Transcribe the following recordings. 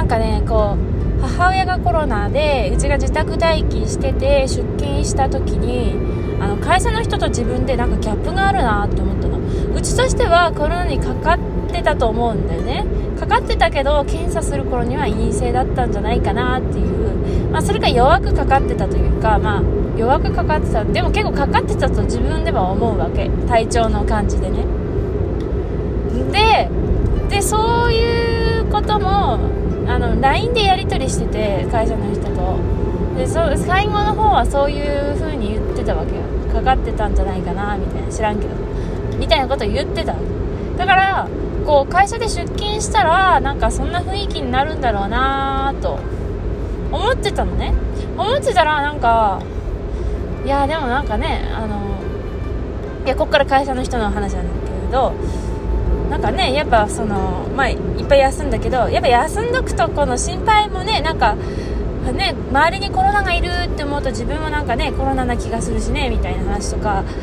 なんかねこう母親がコロナでうちが自宅待機してて出勤した時にあの会社の人と自分でなんかギャップがあるなって思ったの。うちとしてはコロナにかかってたと思うんだよね。かかってたけど検査する頃には陰性だったんじゃないかなっていう、まあ、それが弱くかかってたというか、まあ、弱くかかってた。でも結構かかってたと自分では思うわけ。体調の感じでね。ででそういうこともあの LINE でやり取りしてて会社の人と。でそ最後の方はそういう風に言ってたわけよ。かかってたんじゃないかなみたいな。知らんけど。みたいなこと言ってた。だからこう会社で出勤したらなんかそんな雰囲気になるんだろうなと。思ってたのね。思ってたらなんかいやでもなんかねあのいやこっから会社の人の話なんだけどなんかねやっぱそのまあいっぱい休んだけどやっぱ休んどくとこの心配もねなんかね周りにコロナがいるって思うと自分もなんかねコロナな気がするしねみたいな話とか。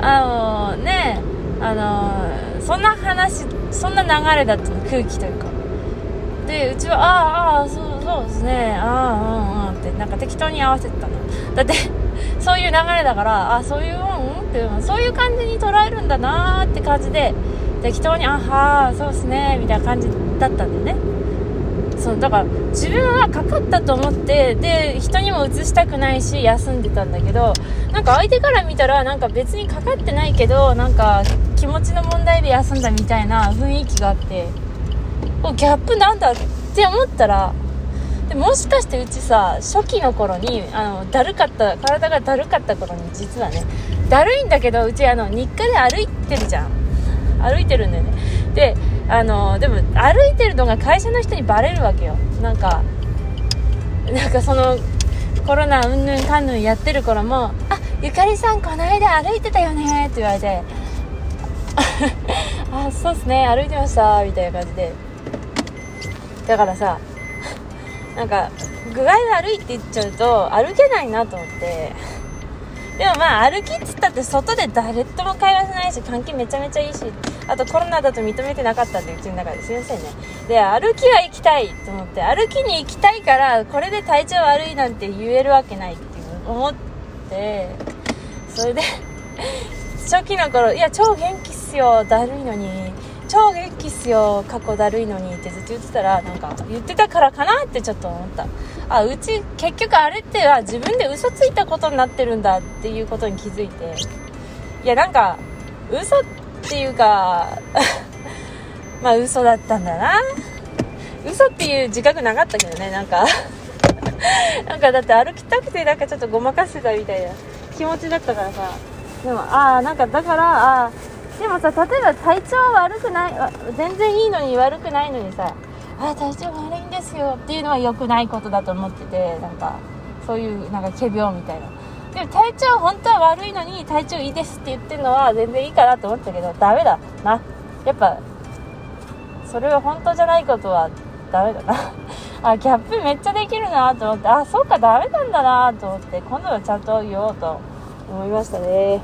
あのねあのそんな話そんな流れだったの空気というか。でうちはああああそうそうですねああうんうんってなんか適当に合わせてたの。だってそういう流れだからあそういううん？っていうそういう感じに捉えるんだなーって感じで適当にあはあそうですねみたいな感じだったんだよね。そうだから自分はかかったと思ってで人にも移したくないし休んでたんだけどなんか相手から見たらなんか別にかかってないけどなんか気持ちの問題で休んだみたいな雰囲気があってギャップなんだって思ったらでもしかしてうちさ初期の頃にあのだるかった体がだるかった頃に実はねだるいんだけどうちあの日課で歩いてるじゃん。歩いてるんだよね。であのでも歩いてるのが会社の人にバレるわけよ。なんかなんかそのコロナうんぬんかんぬんやってる頃も「あゆかりさんこの間歩いてたよね」って言われて「あそうっすね歩いてました」みたいな感じで。だからさなんか具合悪いって言っちゃうと歩けないなと思って。でもまあ歩きっつったって外で誰とも会話しないし関係めちゃめちゃいいしあとコロナだと認めてなかったんでうちの中ですいませんね。で歩きは行きたいと思って歩きに行きたいからこれで体調悪いなんて言えるわけないっていう思って。それで初期の頃いや超元気っすよだるいのに。超元気っすよ過去だるいのにってずっと言ってたらなんか言ってたからかなってちょっと思った。あうち結局あれっては自分で嘘ついたことになってるんだっていうことに気づいて。いやなんか嘘っていうか まあ嘘だったんだな。嘘っていう自覚なかったけどねなんか。なんかだって歩きたくてなんかちょっとごまかしてたみたいな気持ちだったからさ。でもああなんかだからああでもさ例えば体調悪くない全然いいのに悪くないのにさあ体調悪いんですよっていうのは良くないことだと思っててなんかそういうなんか仮病みたいな。でも体調本当は悪いのに体調いいですって言ってるのは全然いいかなと思ったけどダメだな。やっぱそれは本当じゃないことはダメだな。あギャップめっちゃできるなと思ってあそうかダメなんだなと思って今度はちゃんと言おうと思いましたね。